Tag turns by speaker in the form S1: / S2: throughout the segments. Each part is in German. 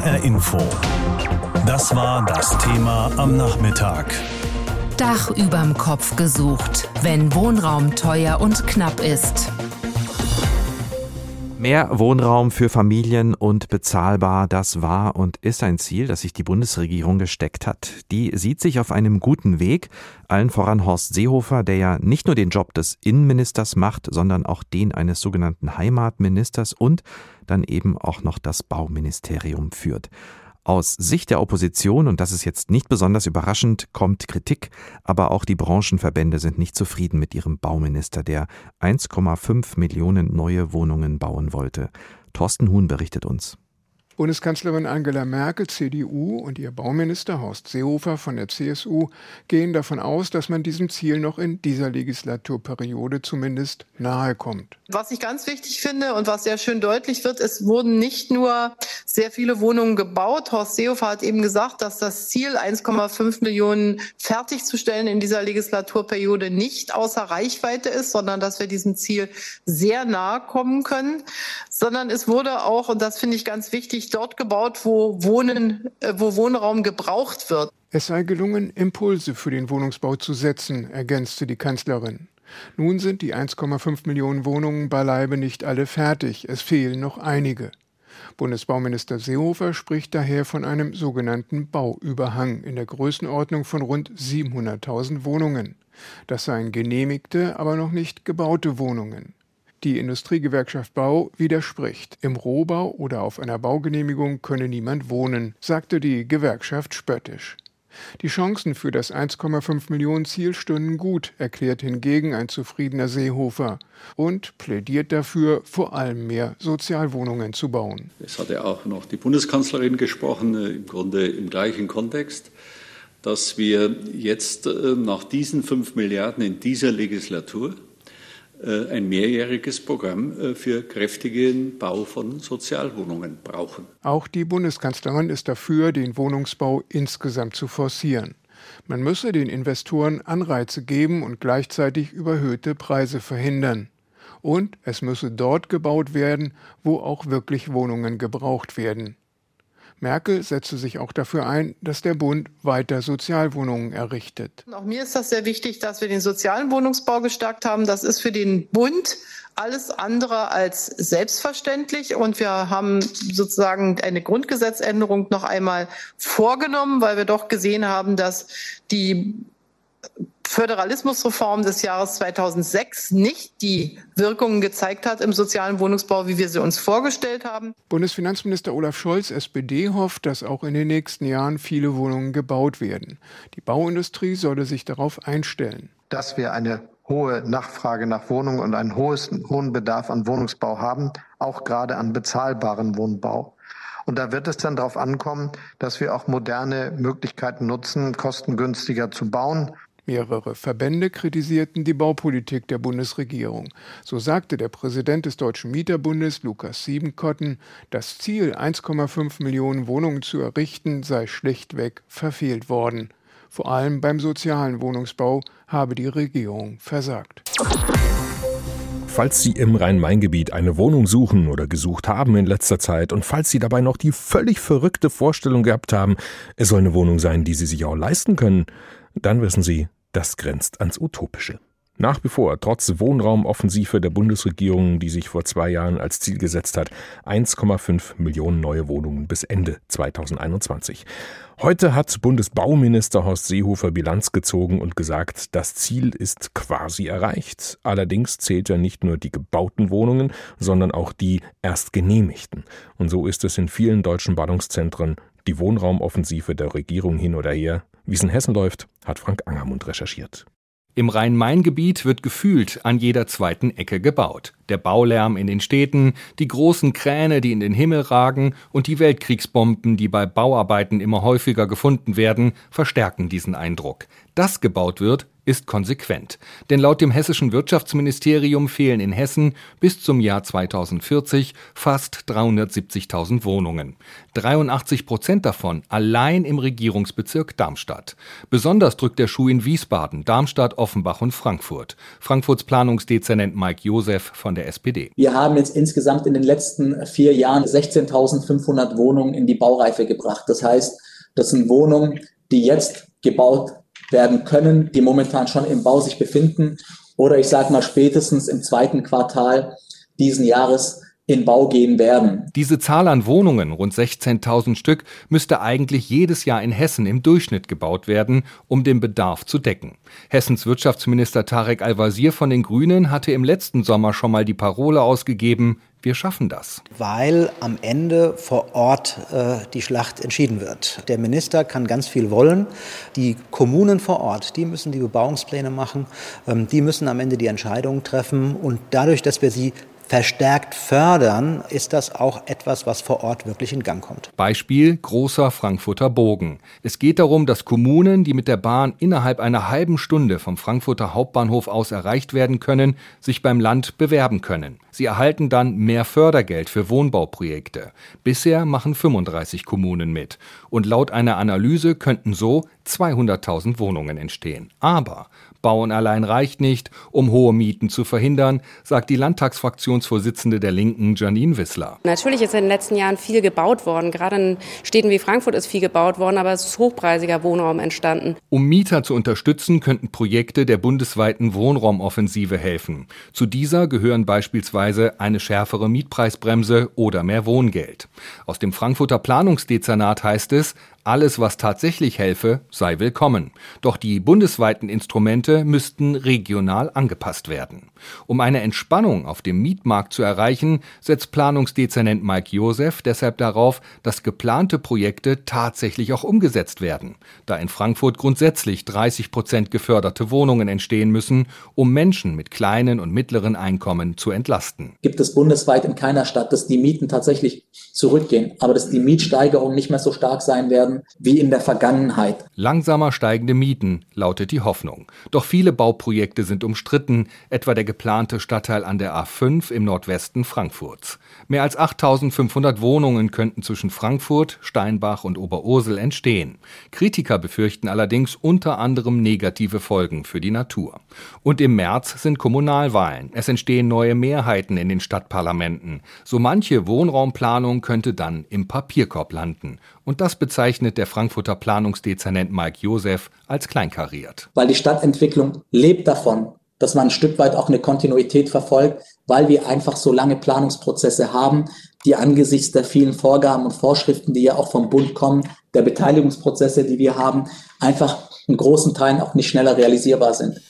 S1: HR Info. Das war das Thema am Nachmittag.
S2: Dach überm Kopf gesucht, wenn Wohnraum teuer und knapp ist.
S3: Mehr Wohnraum für Familien und bezahlbar, das war und ist ein Ziel, das sich die Bundesregierung gesteckt hat. Die sieht sich auf einem guten Weg, allen voran Horst Seehofer, der ja nicht nur den Job des Innenministers macht, sondern auch den eines sogenannten Heimatministers und dann eben auch noch das Bauministerium führt. Aus Sicht der Opposition, und das ist jetzt nicht besonders überraschend, kommt Kritik, aber auch die Branchenverbände sind nicht zufrieden mit ihrem Bauminister, der 1,5 Millionen neue Wohnungen bauen wollte. Thorsten Huhn berichtet uns.
S4: Bundeskanzlerin Angela Merkel, CDU und ihr Bauminister Horst Seehofer von der CSU gehen davon aus, dass man diesem Ziel noch in dieser Legislaturperiode zumindest nahe kommt.
S5: Was ich ganz wichtig finde und was sehr schön deutlich wird, es wurden nicht nur sehr viele Wohnungen gebaut. Horst Seehofer hat eben gesagt, dass das Ziel, 1,5 Millionen fertigzustellen in dieser Legislaturperiode nicht außer Reichweite ist, sondern dass wir diesem Ziel sehr nahe kommen können, sondern es wurde auch, und das finde ich ganz wichtig, dort gebaut, wo Wohnen, äh, wo Wohnraum gebraucht wird.
S4: Es sei gelungen, Impulse für den Wohnungsbau zu setzen, ergänzte die Kanzlerin. Nun sind die 1,5 Millionen Wohnungen beileibe nicht alle fertig, es fehlen noch einige. Bundesbauminister Seehofer spricht daher von einem sogenannten Bauüberhang in der Größenordnung von rund 700.000 Wohnungen. Das seien genehmigte, aber noch nicht gebaute Wohnungen. Die Industriegewerkschaft Bau widerspricht. Im Rohbau oder auf einer Baugenehmigung könne niemand wohnen, sagte die Gewerkschaft spöttisch. Die Chancen für das 1,5 Millionen Ziel stünden gut, erklärt hingegen ein zufriedener Seehofer und plädiert dafür, vor allem mehr Sozialwohnungen zu bauen.
S6: Es hat ja auch noch die Bundeskanzlerin gesprochen, äh, im Grunde im gleichen Kontext, dass wir jetzt äh, nach diesen 5 Milliarden in dieser Legislatur ein mehrjähriges Programm äh, für kräftigen Bau von Sozialwohnungen brauchen.
S4: Auch die Bundeskanzlerin ist dafür, den Wohnungsbau insgesamt zu forcieren. Man müsse den Investoren Anreize geben und gleichzeitig überhöhte Preise verhindern. Und es müsse dort gebaut werden, wo auch wirklich Wohnungen gebraucht werden. Merkel setzte sich auch dafür ein, dass der Bund weiter Sozialwohnungen errichtet.
S5: Auch mir ist das sehr wichtig, dass wir den sozialen Wohnungsbau gestärkt haben. Das ist für den Bund alles andere als selbstverständlich. Und wir haben sozusagen eine Grundgesetzänderung noch einmal vorgenommen, weil wir doch gesehen haben, dass die Föderalismusreform des Jahres 2006 nicht die Wirkungen gezeigt hat im sozialen Wohnungsbau, wie wir sie uns vorgestellt haben.
S4: Bundesfinanzminister Olaf Scholz, SPD, hofft, dass auch in den nächsten Jahren viele Wohnungen gebaut werden. Die Bauindustrie solle sich darauf einstellen.
S7: Dass wir eine hohe Nachfrage nach Wohnungen und einen hohen Bedarf an Wohnungsbau haben, auch gerade an bezahlbaren Wohnbau. Und da wird es dann darauf ankommen, dass wir auch moderne Möglichkeiten nutzen, kostengünstiger zu bauen
S4: Mehrere Verbände kritisierten die Baupolitik der Bundesregierung. So sagte der Präsident des Deutschen Mieterbundes, Lukas Siebenkotten, das Ziel, 1,5 Millionen Wohnungen zu errichten, sei schlichtweg verfehlt worden. Vor allem beim sozialen Wohnungsbau habe die Regierung versagt.
S8: Falls Sie im Rhein-Main-Gebiet eine Wohnung suchen oder gesucht haben in letzter Zeit und falls Sie dabei noch die völlig verrückte Vorstellung gehabt haben, es soll eine Wohnung sein, die Sie sich auch leisten können, dann wissen Sie, das grenzt ans Utopische. Nach wie vor, trotz Wohnraumoffensive der Bundesregierung, die sich vor zwei Jahren als Ziel gesetzt hat, 1,5 Millionen neue Wohnungen bis Ende 2021. Heute hat Bundesbauminister Horst Seehofer Bilanz gezogen und gesagt, das Ziel ist quasi erreicht. Allerdings zählt er nicht nur die gebauten Wohnungen, sondern auch die erst genehmigten. Und so ist es in vielen deutschen Ballungszentren die Wohnraumoffensive der Regierung hin oder her wie es in Hessen läuft, hat Frank Angermund recherchiert.
S9: Im Rhein-Main-Gebiet wird gefühlt an jeder zweiten Ecke gebaut. Der Baulärm in den Städten, die großen Kräne, die in den Himmel ragen und die Weltkriegsbomben, die bei Bauarbeiten immer häufiger gefunden werden, verstärken diesen Eindruck. Dass gebaut wird, ist konsequent. Denn laut dem hessischen Wirtschaftsministerium fehlen in Hessen bis zum Jahr 2040 fast 370.000 Wohnungen. 83 Prozent davon allein im Regierungsbezirk Darmstadt. Besonders drückt der Schuh in Wiesbaden, Darmstadt, Offenbach und Frankfurt. Frankfurts Planungsdezernent Mike Josef von der SPD.
S10: Wir haben jetzt insgesamt in den letzten vier Jahren 16.500 Wohnungen in die Baureife gebracht. Das heißt, das sind Wohnungen, die jetzt gebaut werden können, die momentan schon im Bau sich befinden. Oder ich sage mal spätestens im zweiten Quartal diesen Jahres in Bau gehen werden.
S9: Diese Zahl an Wohnungen, rund 16.000 Stück, müsste eigentlich jedes Jahr in Hessen im Durchschnitt gebaut werden, um den Bedarf zu decken. Hessens Wirtschaftsminister Tarek Al-Wazir von den Grünen hatte im letzten Sommer schon mal die Parole ausgegeben, wir schaffen das.
S11: Weil am Ende vor Ort äh, die Schlacht entschieden wird. Der Minister kann ganz viel wollen. Die Kommunen vor Ort, die müssen die Bebauungspläne machen. Ähm, die müssen am Ende die Entscheidungen treffen. Und dadurch, dass wir sie verstärkt fördern, ist das auch etwas, was vor Ort wirklich in Gang kommt.
S9: Beispiel großer Frankfurter Bogen. Es geht darum, dass Kommunen, die mit der Bahn innerhalb einer halben Stunde vom Frankfurter Hauptbahnhof aus erreicht werden können, sich beim Land bewerben können. Sie erhalten dann mehr Fördergeld für Wohnbauprojekte. Bisher machen 35 Kommunen mit. Und laut einer Analyse könnten so 200.000 Wohnungen entstehen. Aber Bauen allein reicht nicht, um hohe Mieten zu verhindern, sagt die Landtagsfraktionsvorsitzende der Linken Janine Wissler.
S12: Natürlich ist in den letzten Jahren viel gebaut worden. Gerade in Städten wie Frankfurt ist viel gebaut worden, aber es ist hochpreisiger Wohnraum entstanden.
S9: Um Mieter zu unterstützen, könnten Projekte der bundesweiten Wohnraumoffensive helfen. Zu dieser gehören beispielsweise eine schärfere Mietpreisbremse oder mehr Wohngeld. Aus dem Frankfurter Planungsdezernat heißt es, alles, was tatsächlich helfe, sei willkommen. Doch die bundesweiten Instrumente müssten regional angepasst werden. Um eine Entspannung auf dem Mietmarkt zu erreichen, setzt Planungsdezernent Mike Josef deshalb darauf, dass geplante Projekte tatsächlich auch umgesetzt werden, da in Frankfurt grundsätzlich 30 Prozent geförderte Wohnungen entstehen müssen, um Menschen mit kleinen und mittleren Einkommen zu entlasten.
S10: Gibt es bundesweit in keiner Stadt, dass die Mieten tatsächlich zurückgehen, aber dass die Mietsteigerungen nicht mehr so stark sein werden, werden wie in der Vergangenheit.
S9: Langsamer steigende Mieten lautet die Hoffnung. Doch viele Bauprojekte sind umstritten, etwa der geplante Stadtteil an der A5 im Nordwesten Frankfurts. Mehr als 8500 Wohnungen könnten zwischen Frankfurt, Steinbach und Oberursel entstehen. Kritiker befürchten allerdings unter anderem negative Folgen für die Natur. Und im März sind Kommunalwahlen. Es entstehen neue Mehrheiten in den Stadtparlamenten. So manche Wohnraumplanung könnte dann im Papierkorb landen. Und das bezeichnet der Frankfurter Planungsdezernent Mike Josef als kleinkariert.
S10: Weil die Stadtentwicklung lebt davon, dass man ein Stück weit auch eine Kontinuität verfolgt, weil wir einfach so lange Planungsprozesse haben, die angesichts der vielen Vorgaben und Vorschriften, die ja auch vom Bund kommen, der Beteiligungsprozesse, die wir haben, einfach in großen Teilen auch nicht schneller realisierbar sind.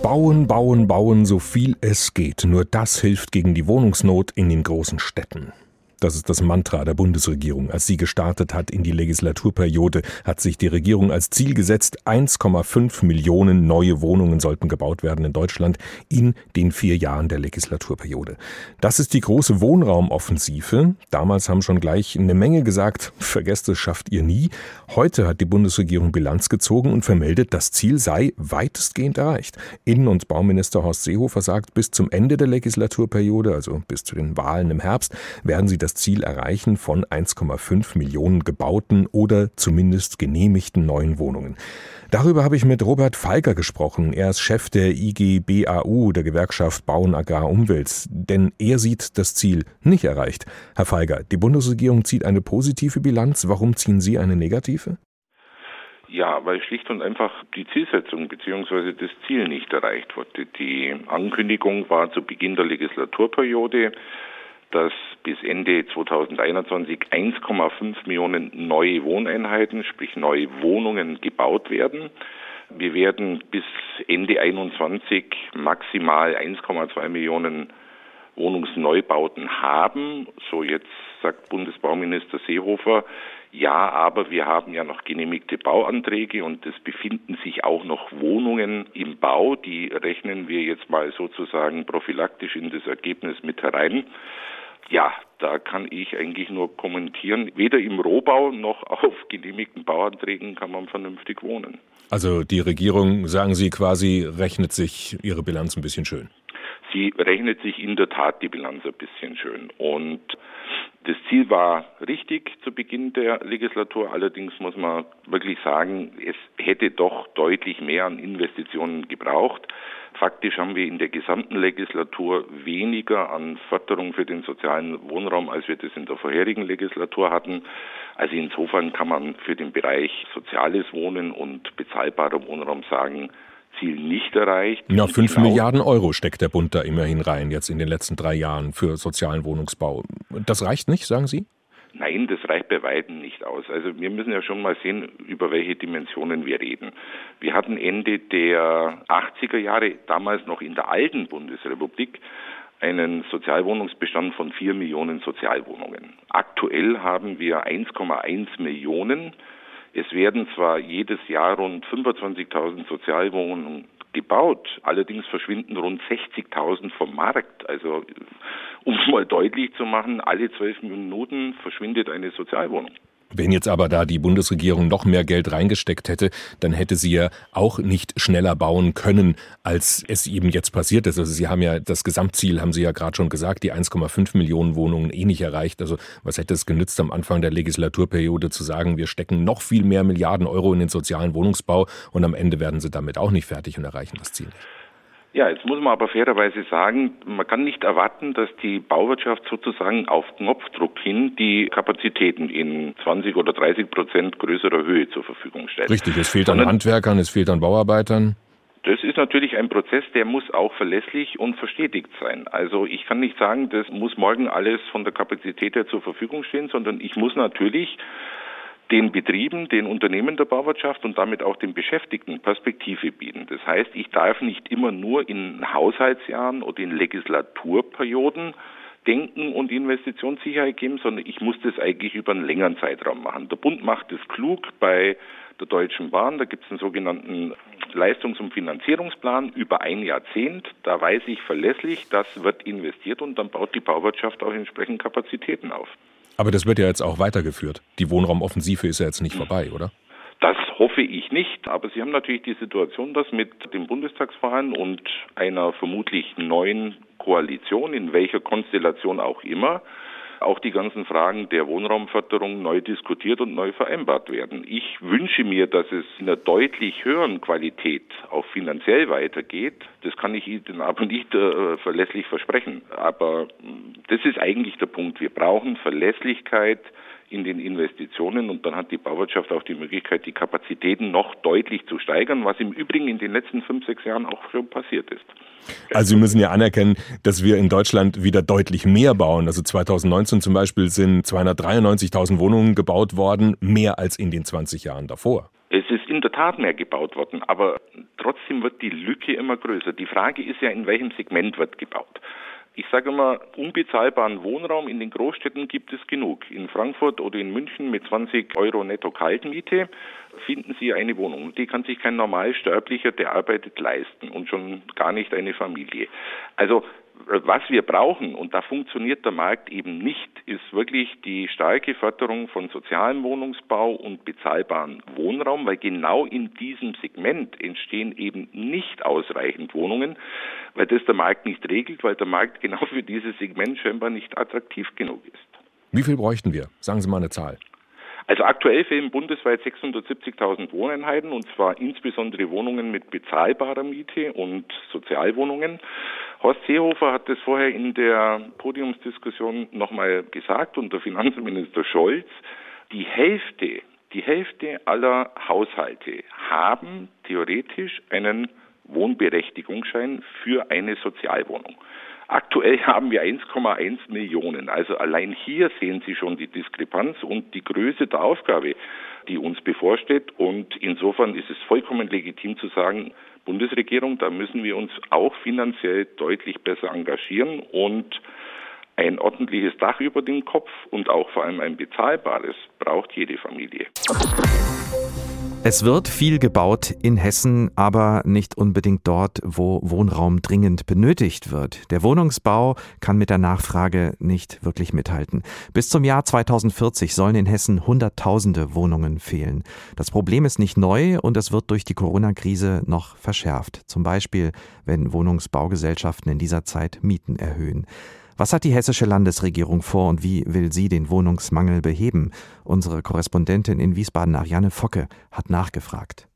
S8: Bauen, bauen, bauen, so viel es geht. Nur das hilft gegen die Wohnungsnot in den großen Städten. Das ist das Mantra der Bundesregierung. Als sie gestartet hat in die Legislaturperiode, hat sich die Regierung als Ziel gesetzt, 1,5 Millionen neue Wohnungen sollten gebaut werden in Deutschland in den vier Jahren der Legislaturperiode. Das ist die große Wohnraumoffensive. Damals haben schon gleich eine Menge gesagt, vergesst es, schafft ihr nie. Heute hat die Bundesregierung Bilanz gezogen und vermeldet, das Ziel sei weitestgehend erreicht. Innen- und Bauminister Horst Seehofer sagt, bis zum Ende der Legislaturperiode, also bis zu den Wahlen im Herbst, werden sie das das Ziel erreichen von 1,5 Millionen gebauten oder zumindest genehmigten neuen Wohnungen. Darüber habe ich mit Robert Feiger gesprochen. Er ist Chef der IGBAU, der Gewerkschaft Bauen Agrar Umwelt. Denn er sieht das Ziel nicht erreicht. Herr Feiger, die Bundesregierung zieht eine positive Bilanz. Warum ziehen Sie eine negative?
S13: Ja, weil schlicht und einfach die Zielsetzung bzw. das Ziel nicht erreicht wurde. Die Ankündigung war zu Beginn der Legislaturperiode, dass bis Ende 2021 1,5 Millionen neue Wohneinheiten, sprich neue Wohnungen gebaut werden. Wir werden bis Ende 21 maximal 1,2 Millionen Wohnungsneubauten haben. So jetzt sagt Bundesbauminister Seehofer, ja, aber wir haben ja noch genehmigte Bauanträge und es befinden sich auch noch Wohnungen im Bau. Die rechnen wir jetzt mal sozusagen prophylaktisch in das Ergebnis mit herein. Ja, da kann ich eigentlich nur kommentieren, weder im Rohbau noch auf genehmigten Bauanträgen kann man vernünftig wohnen.
S8: Also die Regierung, sagen Sie quasi, rechnet sich ihre Bilanz ein bisschen schön.
S13: Sie rechnet sich in der Tat die Bilanz ein bisschen schön. Und das Ziel war richtig zu Beginn der Legislatur. Allerdings muss man wirklich sagen, es hätte doch deutlich mehr an Investitionen gebraucht. Faktisch haben wir in der gesamten Legislatur weniger an Förderung für den sozialen Wohnraum, als wir das in der vorherigen Legislatur hatten. Also insofern kann man für den Bereich soziales Wohnen und bezahlbarer Wohnraum sagen, Ziel nicht erreicht.
S8: Ja, fünf genau. Milliarden Euro steckt der Bund da immerhin rein, jetzt in den letzten drei Jahren für sozialen Wohnungsbau. Das reicht nicht, sagen Sie?
S13: Nein, das reicht bei weitem nicht aus. Also wir müssen ja schon mal sehen, über welche Dimensionen wir reden. Wir hatten Ende der 80er Jahre, damals noch in der alten Bundesrepublik, einen Sozialwohnungsbestand von vier Millionen Sozialwohnungen. Aktuell haben wir 1,1 Millionen. Es werden zwar jedes Jahr rund 25.000 Sozialwohnungen gebaut, allerdings verschwinden rund 60.000 vom Markt. Also um es mal deutlich zu machen, alle zwölf Minuten verschwindet eine Sozialwohnung.
S8: Wenn jetzt aber da die Bundesregierung noch mehr Geld reingesteckt hätte, dann hätte sie ja auch nicht schneller bauen können, als es eben jetzt passiert ist. Also Sie haben ja das Gesamtziel, haben Sie ja gerade schon gesagt, die 1,5 Millionen Wohnungen eh nicht erreicht. Also was hätte es genützt, am Anfang der Legislaturperiode zu sagen, wir stecken noch viel mehr Milliarden Euro in den sozialen Wohnungsbau und am Ende werden Sie damit auch nicht fertig und erreichen das Ziel nicht.
S13: Ja, jetzt muss man aber fairerweise sagen, man kann nicht erwarten, dass die Bauwirtschaft sozusagen auf Knopfdruck hin die Kapazitäten in 20 oder 30 Prozent größerer Höhe zur Verfügung stellt.
S8: Richtig, es fehlt an Handwerkern, es fehlt an Bauarbeitern.
S13: Das ist natürlich ein Prozess, der muss auch verlässlich und verstetigt sein. Also ich kann nicht sagen, das muss morgen alles von der Kapazität her zur Verfügung stehen, sondern ich muss natürlich den Betrieben, den Unternehmen der Bauwirtschaft und damit auch den Beschäftigten Perspektive bieten. Das heißt, ich darf nicht immer nur in Haushaltsjahren oder in Legislaturperioden denken und Investitionssicherheit geben, sondern ich muss das eigentlich über einen längeren Zeitraum machen. Der Bund macht es klug bei der Deutschen Bahn. Da gibt es einen sogenannten Leistungs- und Finanzierungsplan über ein Jahrzehnt. Da weiß ich verlässlich, das wird investiert und dann baut die Bauwirtschaft auch entsprechend Kapazitäten auf.
S8: Aber das wird ja jetzt auch weitergeführt. Die Wohnraumoffensive ist ja jetzt nicht vorbei, oder?
S13: Das hoffe ich nicht, aber Sie haben natürlich die Situation, dass mit dem Bundestagswahlen und einer vermutlich neuen Koalition, in welcher Konstellation auch immer, auch die ganzen Fragen der Wohnraumförderung neu diskutiert und neu vereinbart werden. Ich wünsche mir, dass es in einer deutlich höheren Qualität auch finanziell weitergeht. Das kann ich Ihnen aber nicht äh, verlässlich versprechen. Aber mm, das ist eigentlich der Punkt. Wir brauchen Verlässlichkeit in den Investitionen und dann hat die Bauwirtschaft auch die Möglichkeit, die Kapazitäten noch deutlich zu steigern, was im Übrigen in den letzten fünf, sechs Jahren auch schon passiert ist.
S8: Also Sie müssen ja anerkennen, dass wir in Deutschland wieder deutlich mehr bauen. Also 2019 zum Beispiel sind 293.000 Wohnungen gebaut worden, mehr als in den 20 Jahren davor.
S13: Es ist in der Tat mehr gebaut worden, aber trotzdem wird die Lücke immer größer. Die Frage ist ja, in welchem Segment wird gebaut. Ich sage immer, unbezahlbaren Wohnraum in den Großstädten gibt es genug. In Frankfurt oder in München mit 20 Euro netto Kaltmiete finden Sie eine Wohnung. Die kann sich kein Normalsterblicher, der arbeitet, leisten und schon gar nicht eine Familie. Also was wir brauchen, und da funktioniert der Markt eben nicht, ist wirklich die starke Förderung von sozialem Wohnungsbau und bezahlbaren Wohnraum, weil genau in diesem Segment entstehen eben nicht ausreichend Wohnungen, weil das der Markt nicht regelt, weil der Markt genau für dieses Segment scheinbar nicht attraktiv genug ist.
S8: Wie viel bräuchten wir? Sagen Sie mal eine Zahl.
S13: Also aktuell fehlen bundesweit 670.000 Wohneinheiten und zwar insbesondere Wohnungen mit bezahlbarer Miete und Sozialwohnungen. Horst Seehofer hat das vorher in der Podiumsdiskussion nochmal gesagt und der Finanzminister Scholz. Die Hälfte, die Hälfte aller Haushalte haben theoretisch einen Wohnberechtigungsschein für eine Sozialwohnung. Aktuell haben wir 1,1 Millionen. Also allein hier sehen Sie schon die Diskrepanz und die Größe der Aufgabe, die uns bevorsteht. Und insofern ist es vollkommen legitim zu sagen, Bundesregierung, da müssen wir uns auch finanziell deutlich besser engagieren und ein ordentliches Dach über dem Kopf und auch vor allem ein bezahlbares braucht jede Familie.
S3: Es wird viel gebaut in Hessen, aber nicht unbedingt dort, wo Wohnraum dringend benötigt wird. Der Wohnungsbau kann mit der Nachfrage nicht wirklich mithalten. Bis zum Jahr 2040 sollen in Hessen Hunderttausende Wohnungen fehlen. Das Problem ist nicht neu und es wird durch die Corona-Krise noch verschärft. Zum Beispiel, wenn Wohnungsbaugesellschaften in dieser Zeit Mieten erhöhen. Was hat die hessische Landesregierung vor und wie will sie den Wohnungsmangel beheben? Unsere Korrespondentin in Wiesbaden, Ariane Focke, hat nachgefragt.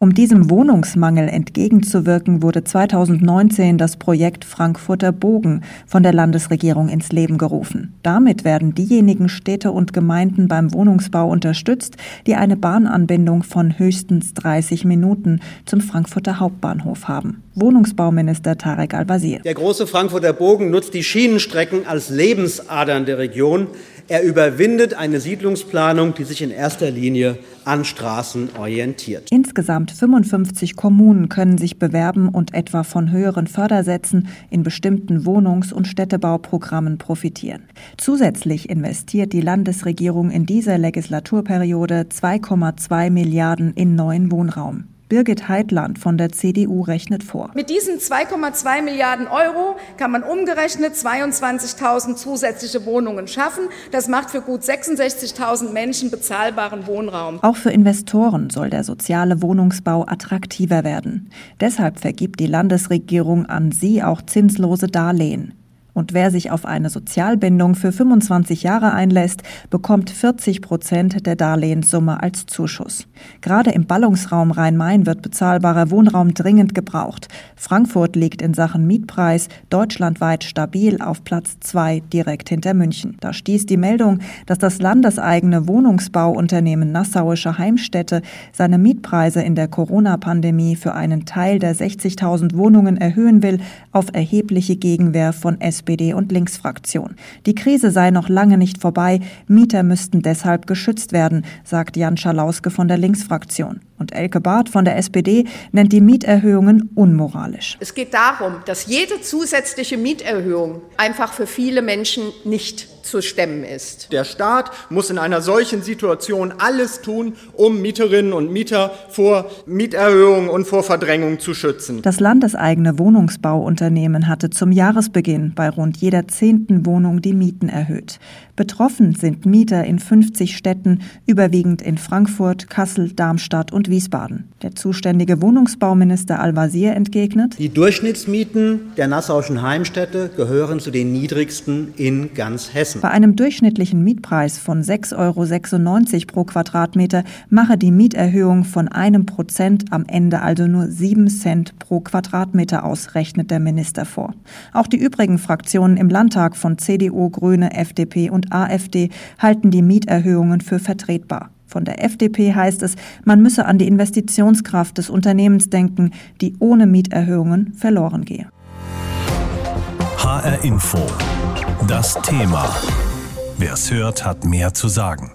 S14: Um diesem Wohnungsmangel entgegenzuwirken, wurde 2019 das Projekt Frankfurter Bogen von der Landesregierung ins Leben gerufen. Damit werden diejenigen Städte und Gemeinden beim Wohnungsbau unterstützt, die eine Bahnanbindung von höchstens 30 Minuten zum Frankfurter Hauptbahnhof haben. Wohnungsbauminister Tarek Al-Wazir.
S15: Der große Frankfurter Bogen nutzt die Schienenstrecken als Lebensadern der Region. Er überwindet eine Siedlungsplanung, die sich in erster Linie an Straßen orientiert.
S14: Insgesamt 55 Kommunen können sich bewerben und etwa von höheren Fördersätzen in bestimmten Wohnungs- und Städtebauprogrammen profitieren. Zusätzlich investiert die Landesregierung in dieser Legislaturperiode 2,2 Milliarden in neuen Wohnraum. Birgit Heitland von der CDU rechnet vor.
S16: Mit diesen 2,2 Milliarden Euro kann man umgerechnet 22.000 zusätzliche Wohnungen schaffen. Das macht für gut 66.000 Menschen bezahlbaren Wohnraum.
S14: Auch für Investoren soll der soziale Wohnungsbau attraktiver werden. Deshalb vergibt die Landesregierung an sie auch zinslose Darlehen. Und wer sich auf eine Sozialbindung für 25 Jahre einlässt, bekommt 40 Prozent der Darlehenssumme als Zuschuss. Gerade im Ballungsraum Rhein-Main wird bezahlbarer Wohnraum dringend gebraucht. Frankfurt liegt in Sachen Mietpreis deutschlandweit stabil auf Platz zwei direkt hinter München. Da stieß die Meldung, dass das landeseigene Wohnungsbauunternehmen Nassauische Heimstätte seine Mietpreise in der Corona-Pandemie für einen Teil der 60.000 Wohnungen erhöhen will, auf erhebliche Gegenwehr von SPD SPD und Linksfraktion. Die Krise sei noch lange nicht vorbei, Mieter müssten deshalb geschützt werden, sagt Jan Schalauske von der Linksfraktion. Und Elke Barth von der SPD nennt die Mieterhöhungen unmoralisch.
S17: Es geht darum, dass jede zusätzliche Mieterhöhung einfach für viele Menschen nicht zu stemmen ist.
S15: Der Staat muss in einer solchen Situation alles tun, um Mieterinnen und Mieter vor Mieterhöhungen und vor Verdrängung zu schützen.
S14: Das landeseigene Wohnungsbauunternehmen hatte zum Jahresbeginn bei rund jeder zehnten Wohnung die Mieten erhöht. Betroffen sind Mieter in 50 Städten, überwiegend in Frankfurt, Kassel, Darmstadt und Wiesbaden. Der zuständige Wohnungsbauminister Al-Wazir entgegnet,
S15: Die Durchschnittsmieten der nassauischen Heimstätte gehören zu den niedrigsten in ganz Hessen.
S14: Bei einem durchschnittlichen Mietpreis von 6,96 Euro pro Quadratmeter mache die Mieterhöhung von einem Prozent am Ende also nur 7 Cent pro Quadratmeter aus, rechnet der Minister vor. Auch die übrigen Fraktionen im Landtag von CDU, Grüne, FDP AfD halten die Mieterhöhungen für vertretbar. Von der FDP heißt es, man müsse an die Investitionskraft des Unternehmens denken, die ohne Mieterhöhungen verloren gehe.
S1: HR Info. Das Thema. Wer es hört, hat mehr zu sagen.